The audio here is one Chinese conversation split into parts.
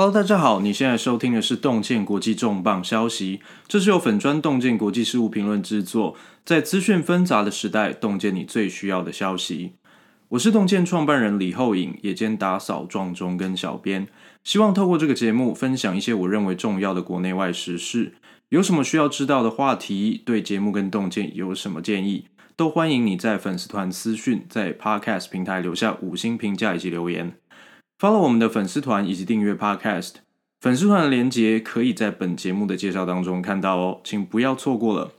Hello，大家好，你现在收听的是洞见国际重磅消息，这是由粉砖洞见国际事务评论制作，在资讯纷杂的时代，洞见你最需要的消息。我是洞见创办人李厚颖，也兼打扫、撞钟跟小编，希望透过这个节目，分享一些我认为重要的国内外时事。有什么需要知道的话题，对节目跟洞见有什么建议，都欢迎你在粉丝团私讯，在 Podcast 平台留下五星评价以及留言。Follow 我们的粉丝团以及订阅 Podcast，粉丝团的连接可以在本节目的介绍当中看到哦，请不要错过了。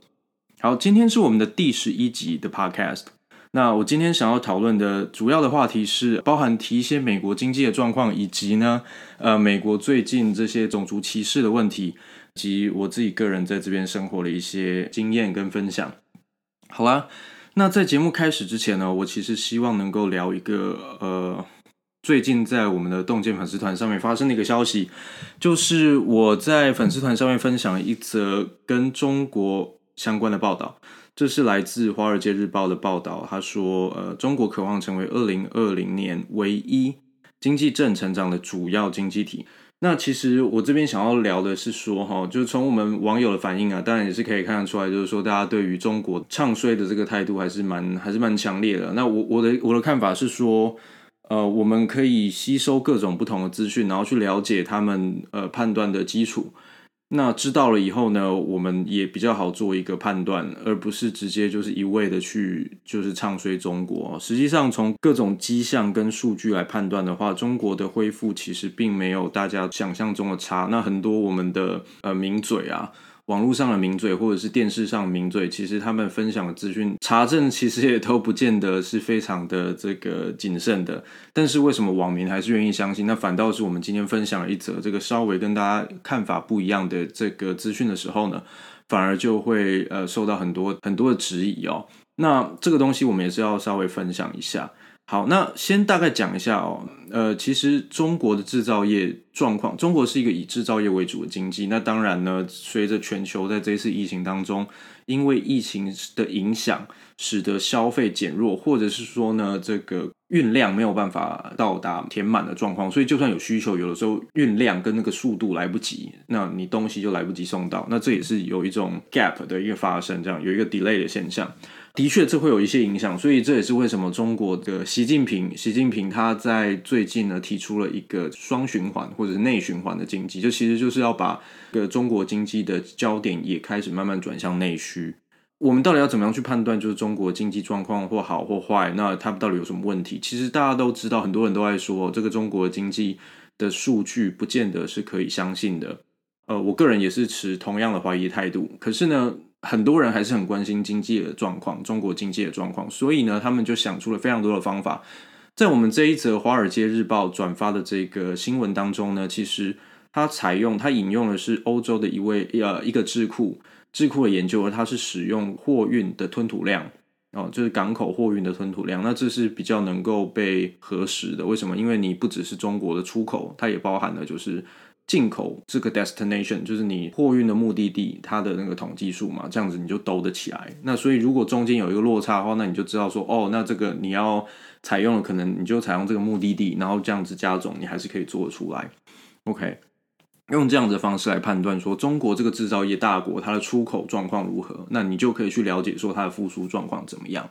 好，今天是我们的第十一集的 Podcast。那我今天想要讨论的主要的话题是，包含提一些美国经济的状况，以及呢，呃，美国最近这些种族歧视的问题，及我自己个人在这边生活的一些经验跟分享。好啦，那在节目开始之前呢，我其实希望能够聊一个呃。最近在我们的洞见粉丝团上面发生的一个消息，就是我在粉丝团上面分享一则跟中国相关的报道。这是来自《华尔街日报》的报道，他说：“呃，中国渴望成为二零二零年唯一经济正成长的主要经济体。”那其实我这边想要聊的是说，哈，就是从我们网友的反应啊，当然也是可以看得出来，就是说大家对于中国唱衰的这个态度还是蛮还是蛮强烈的。那我我的我的看法是说。呃，我们可以吸收各种不同的资讯，然后去了解他们呃判断的基础。那知道了以后呢，我们也比较好做一个判断，而不是直接就是一味的去就是唱衰中国。实际上，从各种迹象跟数据来判断的话，中国的恢复其实并没有大家想象中的差。那很多我们的呃名嘴啊。网络上的名嘴或者是电视上的名嘴，其实他们分享的资讯查证其实也都不见得是非常的这个谨慎的。但是为什么网民还是愿意相信？那反倒是我们今天分享了一则这个稍微跟大家看法不一样的这个资讯的时候呢，反而就会呃受到很多很多的质疑哦。那这个东西我们也是要稍微分享一下。好，那先大概讲一下哦，呃，其实中国的制造业状况，中国是一个以制造业为主的经济。那当然呢，随着全球在这次疫情当中，因为疫情的影响，使得消费减弱，或者是说呢，这个运量没有办法到达填满的状况，所以就算有需求，有的时候运量跟那个速度来不及，那你东西就来不及送到，那这也是有一种 gap 的一个发生，这样有一个 delay 的现象。的确，这会有一些影响，所以这也是为什么中国的习近平，习近平他在最近呢提出了一个双循环或者是内循环的经济，就其实就是要把个中国经济的焦点也开始慢慢转向内需。我们到底要怎么样去判断，就是中国经济状况或好或坏？那它到底有什么问题？其实大家都知道，很多人都在说，这个中国经济的数据不见得是可以相信的。呃，我个人也是持同样的怀疑态度。可是呢，很多人还是很关心经济的状况，中国经济的状况，所以呢，他们就想出了非常多的方法。在我们这一则《华尔街日报》转发的这个新闻当中呢，其实它采用，它引用的是欧洲的一位呃一个智库智库的研究，它是使用货运的吞吐量哦，就是港口货运的吞吐量，那这是比较能够被核实的。为什么？因为你不只是中国的出口，它也包含了就是。进口这个 destination 就是你货运的目的地，它的那个统计数嘛，这样子你就兜得起来。那所以如果中间有一个落差的话，那你就知道说，哦，那这个你要采用的可能你就采用这个目的地，然后这样子加总，你还是可以做得出来。OK，用这样子的方式来判断说，中国这个制造业大国它的出口状况如何，那你就可以去了解说它的复苏状况怎么样。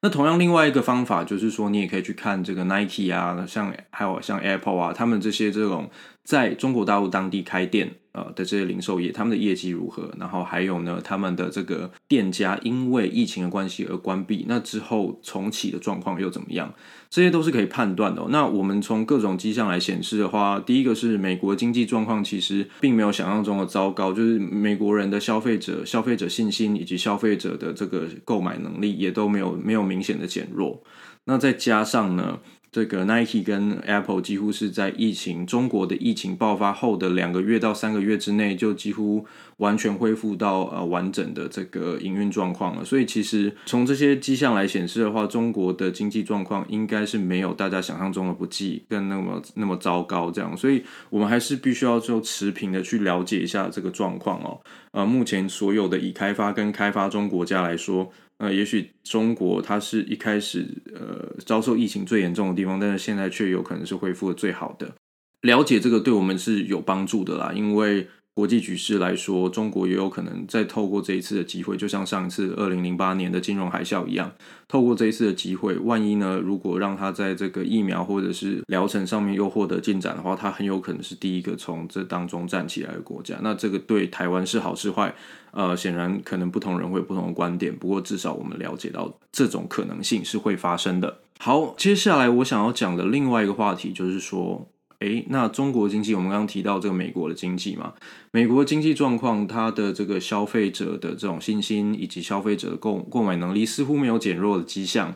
那同样，另外一个方法就是说，你也可以去看这个 Nike 啊，像还有像 Apple 啊，他们这些这种在中国大陆当地开店。呃的这些零售业，他们的业绩如何？然后还有呢，他们的这个店家因为疫情的关系而关闭，那之后重启的状况又怎么样？这些都是可以判断的。那我们从各种迹象来显示的话，第一个是美国经济状况其实并没有想象中的糟糕，就是美国人的消费者消费者信心以及消费者的这个购买能力也都没有没有明显的减弱。那再加上呢，这个 Nike 跟 Apple 几乎是在疫情中国的疫情爆发后的两个月到三个月之内，就几乎完全恢复到呃完整的这个营运状况了。所以其实从这些迹象来显示的话，中国的经济状况应该是没有大家想象中的不济跟那么那么糟糕这样。所以我们还是必须要就持平的去了解一下这个状况哦。呃，目前所有的已开发跟开发中国家来说。呃，也许中国它是一开始呃遭受疫情最严重的地方，但是现在却有可能是恢复的最好的。了解这个对我们是有帮助的啦，因为。国际局势来说，中国也有可能再透过这一次的机会，就像上一次二零零八年的金融海啸一样，透过这一次的机会，万一呢，如果让他在这个疫苗或者是疗程上面又获得进展的话，他很有可能是第一个从这当中站起来的国家。那这个对台湾是好是坏？呃，显然可能不同人会有不同的观点。不过至少我们了解到这种可能性是会发生的。好，接下来我想要讲的另外一个话题就是说。诶，那中国经济，我们刚刚提到这个美国的经济嘛，美国经济状况，它的这个消费者的这种信心以及消费者的购购买能力似乎没有减弱的迹象。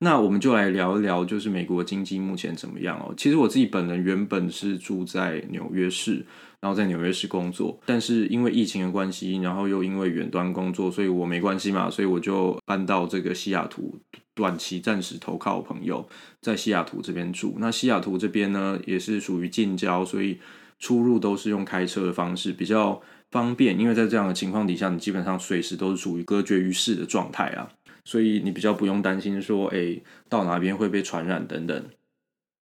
那我们就来聊一聊，就是美国经济目前怎么样哦？其实我自己本人原本是住在纽约市，然后在纽约市工作，但是因为疫情的关系，然后又因为远端工作，所以我没关系嘛，所以我就搬到这个西雅图。短期暂时投靠朋友，在西雅图这边住。那西雅图这边呢，也是属于近郊，所以出入都是用开车的方式，比较方便。因为在这样的情况底下，你基本上随时都是处于隔绝于世的状态啊，所以你比较不用担心说，哎，到哪边会被传染等等。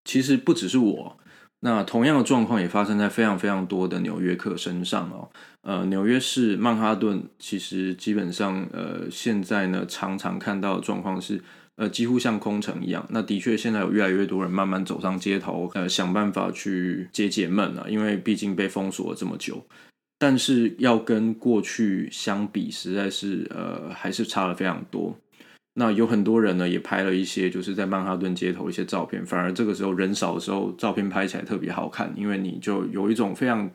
其实不只是我。那同样的状况也发生在非常非常多的纽约客身上哦。呃，纽约市曼哈顿其实基本上，呃，现在呢常常看到的状况是，呃，几乎像空城一样。那的确，现在有越来越多人慢慢走上街头，呃，想办法去解解闷了，因为毕竟被封锁了这么久。但是要跟过去相比，实在是呃还是差了非常多。那有很多人呢，也拍了一些就是在曼哈顿街头一些照片。反而这个时候人少的时候，照片拍起来特别好看，因为你就有一种非常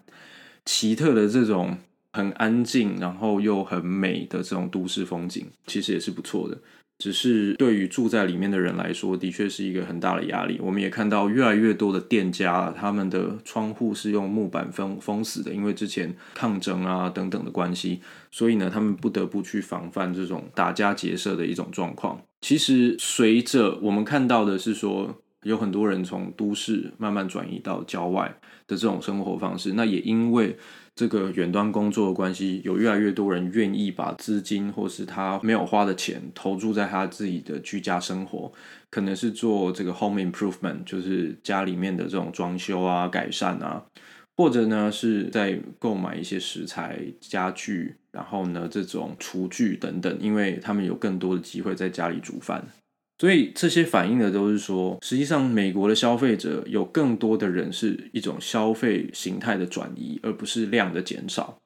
奇特的这种很安静，然后又很美的这种都市风景，其实也是不错的。只是对于住在里面的人来说，的确是一个很大的压力。我们也看到越来越多的店家，他们的窗户是用木板封封死的，因为之前抗争啊等等的关系，所以呢，他们不得不去防范这种打家劫舍的一种状况。其实，随着我们看到的是说，有很多人从都市慢慢转移到郊外的这种生活方式，那也因为。这个远端工作的关系，有越来越多人愿意把资金或是他没有花的钱投注在他自己的居家生活，可能是做这个 home improvement，就是家里面的这种装修啊、改善啊，或者呢是在购买一些食材、家具，然后呢这种厨具等等，因为他们有更多的机会在家里煮饭。所以这些反映的都是说，实际上美国的消费者有更多的人是一种消费形态的转移，而不是量的减少。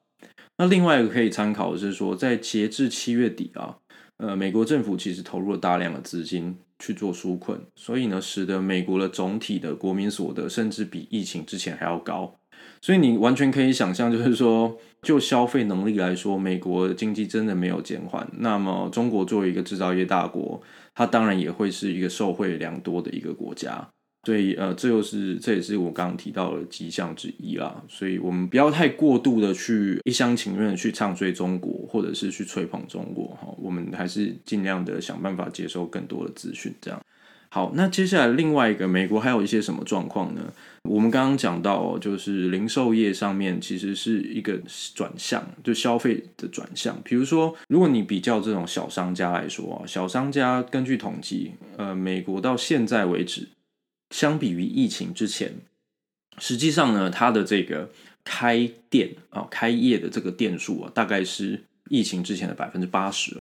那另外一个可以参考的是说，在截至七月底啊，呃，美国政府其实投入了大量的资金去做纾困，所以呢，使得美国的总体的国民所得甚至比疫情之前还要高。所以你完全可以想象，就是说，就消费能力来说，美国经济真的没有减缓。那么，中国作为一个制造业大国，它当然也会是一个受惠良多的一个国家，所以呃，这又是这也是我刚刚提到的迹象之一啦。所以我们不要太过度的去一厢情愿的去唱衰中国，或者是去吹捧中国哈。我们还是尽量的想办法接收更多的资讯，这样。好，那接下来另外一个美国还有一些什么状况呢？我们刚刚讲到，就是零售业上面其实是一个转向，就消费的转向。比如说，如果你比较这种小商家来说啊，小商家根据统计，呃，美国到现在为止，相比于疫情之前，实际上呢，它的这个开店啊、开业的这个店数啊，大概是疫情之前的百分之八十。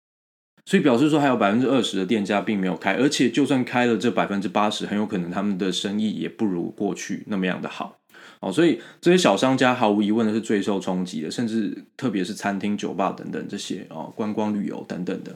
所以表示说，还有百分之二十的店家并没有开，而且就算开了这百分之八十，很有可能他们的生意也不如过去那么样的好。哦，所以这些小商家毫无疑问的是最受冲击的，甚至特别是餐厅、酒吧等等这些哦，观光旅游等等的。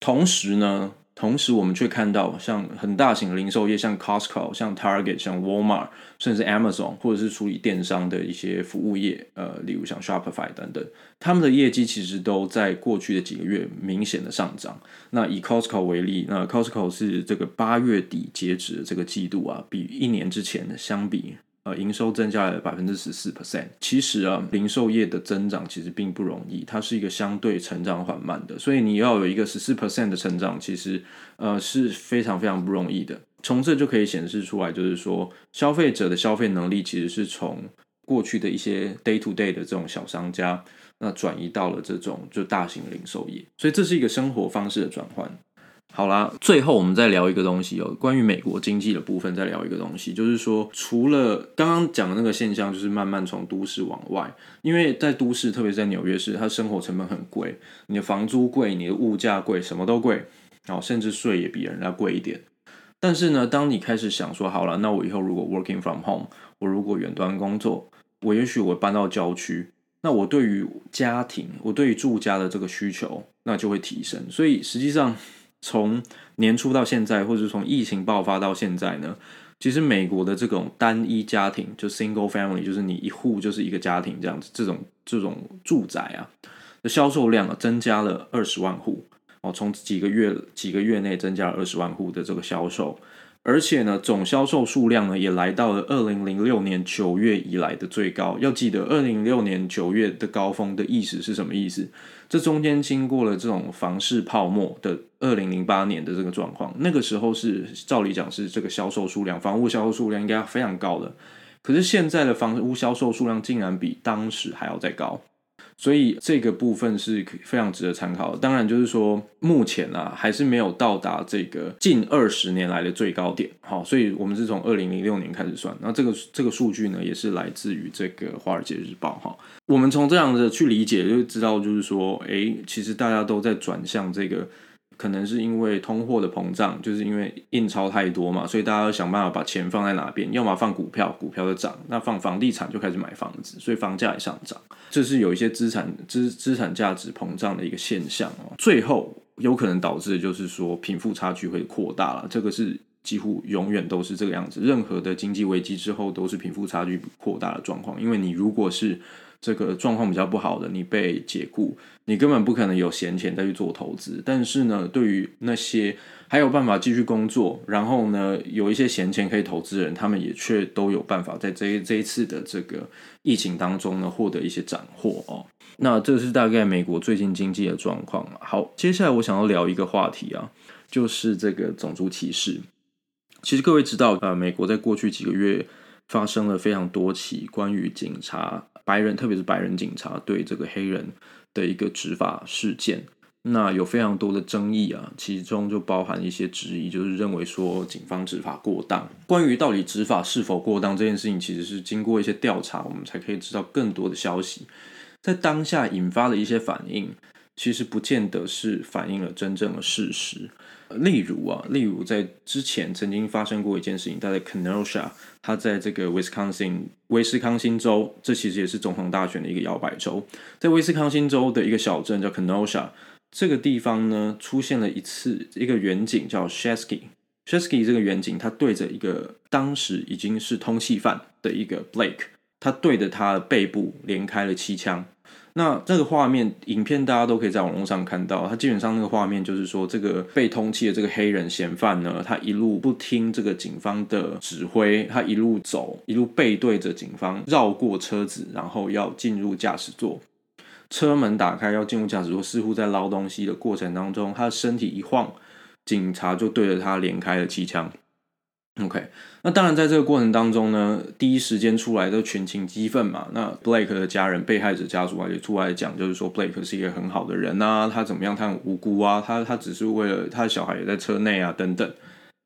同时呢。同时，我们却看到像很大型零售业，像 Costco、像 Target、像 Walmart，甚至 Amazon，或者是处理电商的一些服务业，呃，例如像 Shopify 等等，他们的业绩其实都在过去的几个月明显的上涨。那以 Costco 为例，那 Costco 是这个八月底截止的这个季度啊，比一年之前的相比。呃，营收增加了百分之十四 percent。其实啊，零售业的增长其实并不容易，它是一个相对成长缓慢的，所以你要有一个十四 percent 的成长，其实呃是非常非常不容易的。从这就可以显示出来，就是说消费者的消费能力其实是从过去的一些 day to day 的这种小商家，那转移到了这种就大型零售业，所以这是一个生活方式的转换。好啦，最后我们再聊一个东西哦，关于美国经济的部分，再聊一个东西，就是说，除了刚刚讲的那个现象，就是慢慢从都市往外，因为在都市，特别是在纽约市，它生活成本很贵，你的房租贵，你的物价贵，什么都贵，然后甚至税也比人家贵一点。但是呢，当你开始想说，好了，那我以后如果 working from home，我如果远端工作，我也许我搬到郊区，那我对于家庭，我对于住家的这个需求，那就会提升。所以实际上。从年初到现在，或者从疫情爆发到现在呢，其实美国的这种单一家庭，就 single family，就是你一户就是一个家庭这样子，这种这种住宅啊的销售量啊，增加了二十万户哦，从几个月几个月内增加了二十万户的这个销售。而且呢，总销售数量呢也来到了二零零六年九月以来的最高。要记得，二零零六年九月的高峰的意思是什么意思？这中间经过了这种房市泡沫的二零零八年的这个状况，那个时候是照理讲是这个销售数量，房屋销售数量应该非常高的。可是现在的房屋销售数量竟然比当时还要再高。所以这个部分是非常值得参考的。当然，就是说目前啊，还是没有到达这个近二十年来的最高点。好，所以我们是从二零零六年开始算。那这个这个数据呢，也是来自于这个《华尔街日报》哈。我们从这样的去理解，就知道就是说，哎，其实大家都在转向这个。可能是因为通货的膨胀，就是因为印钞太多嘛，所以大家要想办法把钱放在哪边，要么放股票，股票就涨；那放房地产就开始买房子，所以房价也上涨。这是有一些资产资资产价值膨胀的一个现象哦。最后有可能导致的就是说贫富差距会扩大了，这个是几乎永远都是这个样子。任何的经济危机之后都是贫富差距扩大的状况，因为你如果是这个状况比较不好的，你被解雇，你根本不可能有闲钱再去做投资。但是呢，对于那些还有办法继续工作，然后呢，有一些闲钱可以投资人，他们也却都有办法在这这一次的这个疫情当中呢，获得一些斩获哦。那这是大概美国最近经济的状况。好，接下来我想要聊一个话题啊，就是这个种族歧视。其实各位知道，呃，美国在过去几个月发生了非常多起关于警察。白人，特别是白人警察对这个黑人的一个执法事件，那有非常多的争议啊，其中就包含一些质疑，就是认为说警方执法过当。关于到底执法是否过当这件事情，其实是经过一些调查，我们才可以知道更多的消息。在当下引发的一些反应，其实不见得是反映了真正的事实。例如啊，例如在之前曾经发生过一件事情，他在 Kenosha，他在这个 Wisconsin 威斯康星州，这其实也是总统大选的一个摇摆州，在威斯康星州的一个小镇叫 Kenosha，这个地方呢出现了一次一个远景叫 Shesky，Shesky 这个远景他对着一个当时已经是通缉犯的一个 Blake，他对着他的背部连开了七枪。那这个画面影片大家都可以在网络上看到，他基本上那个画面就是说，这个被通缉的这个黑人嫌犯呢，他一路不听这个警方的指挥，他一路走，一路背对着警方绕过车子，然后要进入驾驶座，车门打开要进入驾驶座，似乎在捞东西的过程当中，他的身体一晃，警察就对着他连开了七枪。OK，那当然，在这个过程当中呢，第一时间出来的群情激愤嘛。那 Blake 的家人、被害者家属啊，也出来讲，就是说 Blake 是一个很好的人啊，他怎么样，他很无辜啊，他他只是为了他的小孩也在车内啊，等等。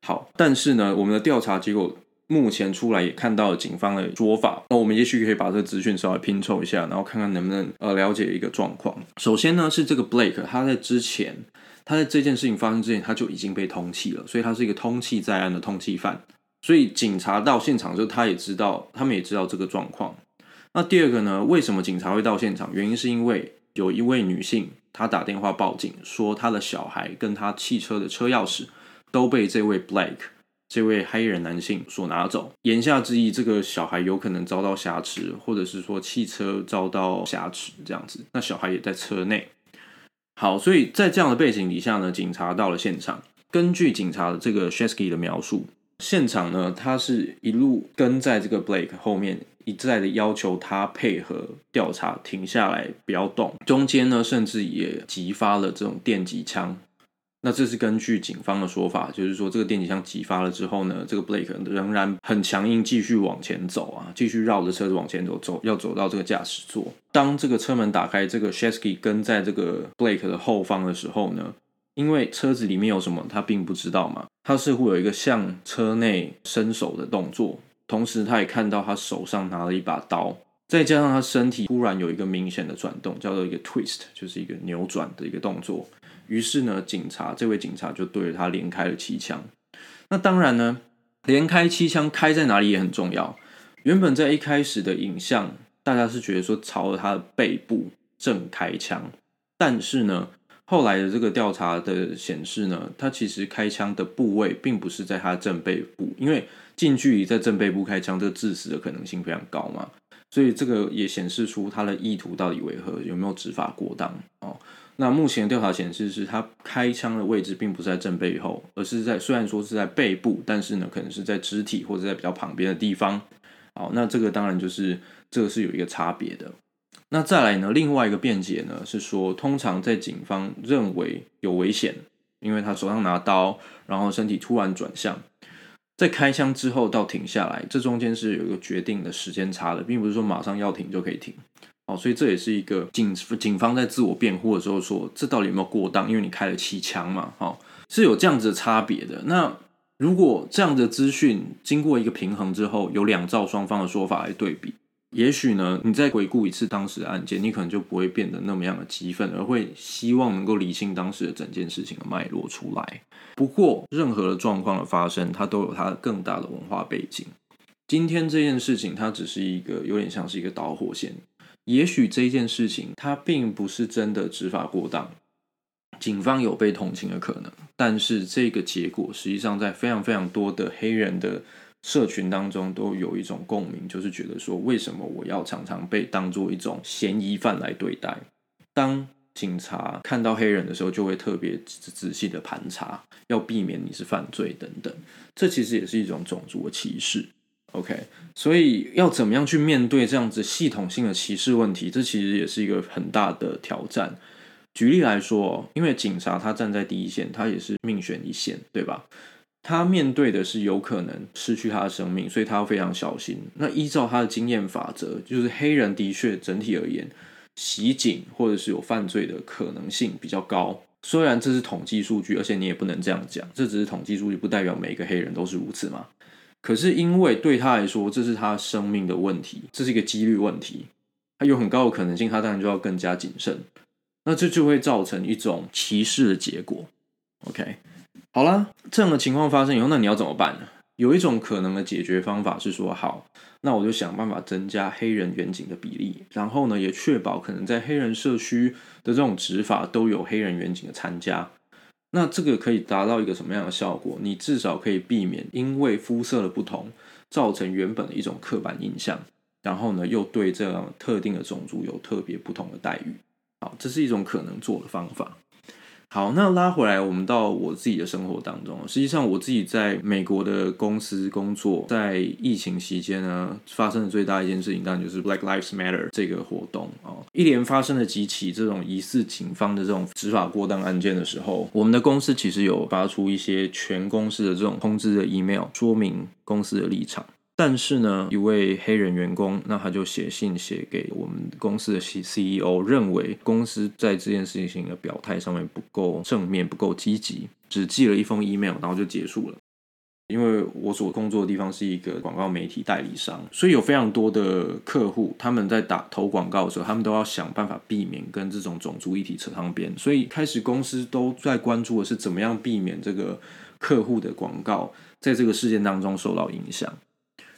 好，但是呢，我们的调查结果目前出来也看到了警方的说法，那我们也许可以把这个资讯稍微拼凑一下，然后看看能不能呃了解一个状况。首先呢，是这个 Blake 他在之前。他在这件事情发生之前，他就已经被通缉了，所以他是一个通缉在案的通缉犯。所以警察到现场之后，他也知道，他们也知道这个状况。那第二个呢？为什么警察会到现场？原因是因为有一位女性，她打电话报警，说她的小孩跟她汽车的车钥匙都被这位 Blake 这位黑人男性所拿走。言下之意，这个小孩有可能遭到挟持，或者是说汽车遭到挟持这样子。那小孩也在车内。好，所以在这样的背景底下呢，警察到了现场。根据警察的这个 Shesky 的描述，现场呢，他是一路跟在这个 Blake 后面，一再的要求他配合调查，停下来，不要动。中间呢，甚至也激发了这种电击枪。那这是根据警方的说法，就是说这个电击枪击发了之后呢，这个 Blake 仍然很强硬，继续往前走啊，继续绕着车子往前走，走要走到这个驾驶座。当这个车门打开，这个 Shesky 跟在这个 Blake 的后方的时候呢，因为车子里面有什么他并不知道嘛，他似乎有一个向车内伸手的动作，同时他也看到他手上拿了一把刀，再加上他身体突然有一个明显的转动，叫做一个 twist，就是一个扭转的一个动作。于是呢，警察这位警察就对着他连开了七枪。那当然呢，连开七枪开在哪里也很重要。原本在一开始的影像，大家是觉得说朝着他的背部正开枪，但是呢，后来的这个调查的显示呢，他其实开枪的部位并不是在他正背部，因为近距离在正背部开枪，这个致死的可能性非常高嘛，所以这个也显示出他的意图到底为何，有没有执法过当哦。那目前调查显示，是他开枪的位置并不是在正背后，而是在虽然说是在背部，但是呢，可能是在肢体或者在比较旁边的地方。好，那这个当然就是这个是有一个差别的。那再来呢，另外一个辩解呢是说，通常在警方认为有危险，因为他手上拿刀，然后身体突然转向，在开枪之后到停下来，这中间是有一个决定的时间差的，并不是说马上要停就可以停。哦，所以这也是一个警警方在自我辩护的时候说，这到底有没有过当？因为你开了七枪嘛，哦，是有这样子的差别的。那如果这样的资讯经过一个平衡之后，有两造双方的说法来对比，也许呢，你再回顾一次当时的案件，你可能就不会变得那么样的激愤，而会希望能够理清当时的整件事情的脉络出来。不过，任何的状况的发生，它都有它更大的文化背景。今天这件事情，它只是一个有点像是一个导火线。也许这件事情它并不是真的执法过当，警方有被同情的可能，但是这个结果实际上在非常非常多的黑人的社群当中都有一种共鸣，就是觉得说，为什么我要常常被当做一种嫌疑犯来对待？当警察看到黑人的时候，就会特别仔细的盘查，要避免你是犯罪等等。这其实也是一种种族的歧视。OK，所以要怎么样去面对这样子系统性的歧视问题？这其实也是一个很大的挑战。举例来说，因为警察他站在第一线，他也是命悬一线，对吧？他面对的是有可能失去他的生命，所以他要非常小心。那依照他的经验法则，就是黑人的确整体而言，袭警或者是有犯罪的可能性比较高。虽然这是统计数据，而且你也不能这样讲，这只是统计数据，不代表每个黑人都是如此嘛。可是，因为对他来说，这是他生命的问题，这是一个几率问题，他有很高的可能性，他当然就要更加谨慎。那这就会造成一种歧视的结果。OK，好啦，这样的情况发生以后，那你要怎么办呢？有一种可能的解决方法是说，好，那我就想办法增加黑人远景的比例，然后呢，也确保可能在黑人社区的这种执法都有黑人远景的参加。那这个可以达到一个什么样的效果？你至少可以避免因为肤色的不同，造成原本的一种刻板印象，然后呢，又对这样特定的种族有特别不同的待遇。好，这是一种可能做的方法。好，那拉回来，我们到我自己的生活当中。实际上，我自己在美国的公司工作，在疫情期间呢，发生的最大一件事情，当然就是 Black Lives Matter 这个活动啊。一连发生了几起这种疑似警方的这种执法过当案件的时候，我们的公司其实有发出一些全公司的这种通知的 email，说明公司的立场。但是呢，一位黑人员工，那他就写信写给我们公司的 C CEO，认为公司在这件事情的表态上面不够正面，不够积极，只寄了一封 email，然后就结束了。因为我所工作的地方是一个广告媒体代理商，所以有非常多的客户，他们在打投广告的时候，他们都要想办法避免跟这种种族议题扯上边，所以开始公司都在关注的是怎么样避免这个客户的广告在这个事件当中受到影响。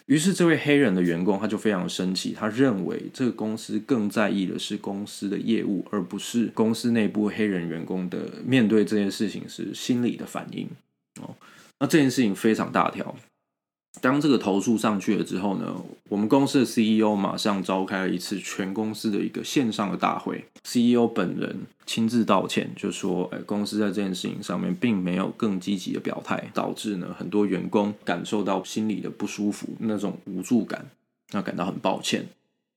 于是，这位黑人的员工他就非常生气，他认为这个公司更在意的是公司的业务，而不是公司内部黑人员工的面对这件事情是心理的反应。哦，那这件事情非常大条。当这个投诉上去了之后呢，我们公司的 CEO 马上召开了一次全公司的一个线上的大会，CEO 本人亲自道歉，就说：“哎，公司在这件事情上面并没有更积极的表态，导致呢很多员工感受到心里的不舒服，那种无助感，那感到很抱歉。”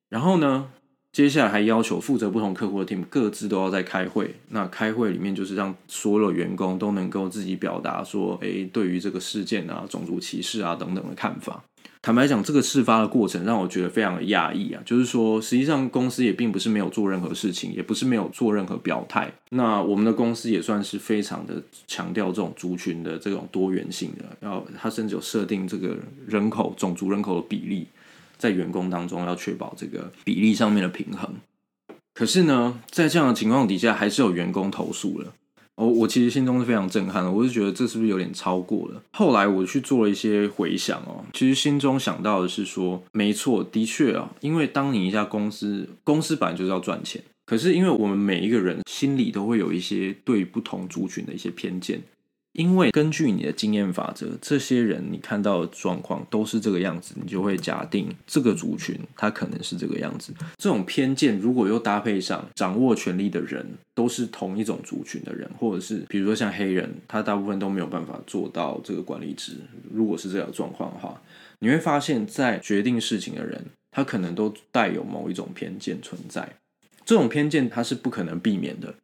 然后呢，接下来还要求负责不同客户的 team 各自都要在开会。那开会里面就是让所有员工都能够自己表达说，诶，对于这个事件啊、种族歧视啊等等的看法。坦白讲，这个事发的过程让我觉得非常的讶异啊。就是说，实际上公司也并不是没有做任何事情，也不是没有做任何表态。那我们的公司也算是非常的强调这种族群的这种多元性的，然后他甚至有设定这个人口、种族人口的比例，在员工当中要确保这个比例上面的平衡。可是呢，在这样的情况底下，还是有员工投诉了。我我其实心中是非常震撼的，我是觉得这是不是有点超过了？后来我去做了一些回想哦，其实心中想到的是说，没错，的确啊，因为当你一家公司，公司本来就是要赚钱，可是因为我们每一个人心里都会有一些对不同族群的一些偏见。因为根据你的经验法则，这些人你看到的状况都是这个样子，你就会假定这个族群他可能是这个样子。这种偏见如果又搭配上掌握权力的人都是同一种族群的人，或者是比如说像黑人，他大部分都没有办法做到这个管理职。如果是这样状况的话，你会发现在决定事情的人，他可能都带有某一种偏见存在。这种偏见他是不可能避免的。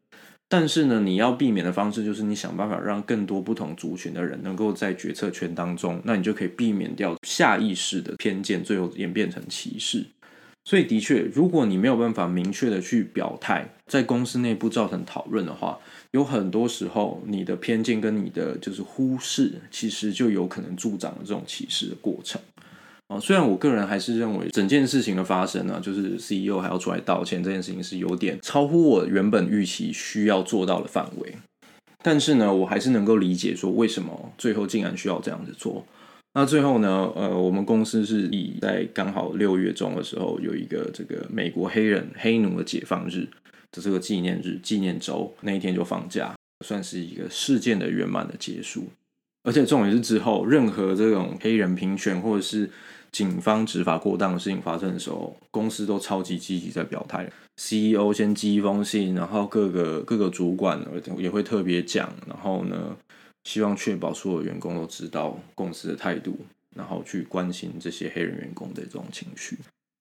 但是呢，你要避免的方式就是你想办法让更多不同族群的人能够在决策圈当中，那你就可以避免掉下意识的偏见，最后演变成歧视。所以的确，如果你没有办法明确的去表态，在公司内部造成讨论的话，有很多时候你的偏见跟你的就是忽视，其实就有可能助长了这种歧视的过程。虽然我个人还是认为整件事情的发生呢，就是 CEO 还要出来道歉，这件事情是有点超乎我原本预期需要做到的范围。但是呢，我还是能够理解说为什么最后竟然需要这样子做。那最后呢，呃，我们公司是以在刚好六月中的时候有一个这个美国黑人黑奴的解放日的这个纪念日纪念周，那一天就放假，算是一个事件的圆满的结束。而且重点是之后任何这种黑人平权或者是警方执法过当的事情发生的时候，公司都超级积极在表态。CEO 先寄一封信，然后各个各个主管也会特别讲，然后呢，希望确保所有员工都知道公司的态度，然后去关心这些黑人员工的这种情绪。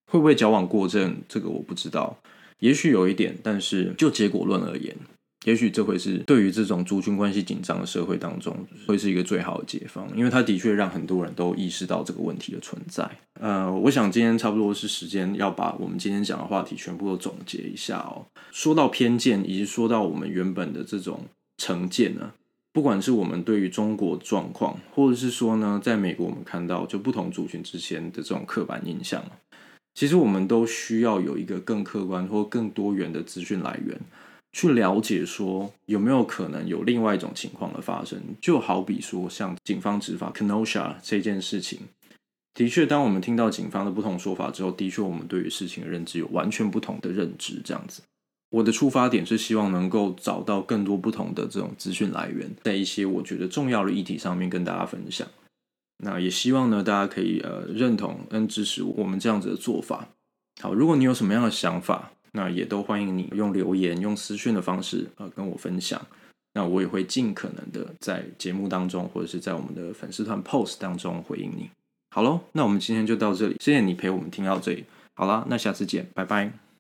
会不会矫枉过正？这个我不知道，也许有一点，但是就结果论而言。也许这会是对于这种族群关系紧张的社会当中，会是一个最好的解方，因为它的确让很多人都意识到这个问题的存在。呃，我想今天差不多是时间要把我们今天讲的话题全部都总结一下哦。说到偏见，以及说到我们原本的这种成见呢，不管是我们对于中国状况，或者是说呢，在美国我们看到就不同族群之间的这种刻板印象，其实我们都需要有一个更客观或更多元的资讯来源。去了解说有没有可能有另外一种情况的发生，就好比说像警方执法 Kenosha 这件事情，的确，当我们听到警方的不同说法之后，的确我们对于事情的认知有完全不同的认知。这样子，我的出发点是希望能够找到更多不同的这种资讯来源，在一些我觉得重要的议题上面跟大家分享。那也希望呢，大家可以呃认同跟支持我们这样子的做法。好，如果你有什么样的想法，那也都欢迎你用留言、用私讯的方式呃跟我分享，那我也会尽可能的在节目当中或者是在我们的粉丝团 post 当中回应你。好喽，那我们今天就到这里，谢谢你陪我们听到这里。好啦，那下次见，拜拜。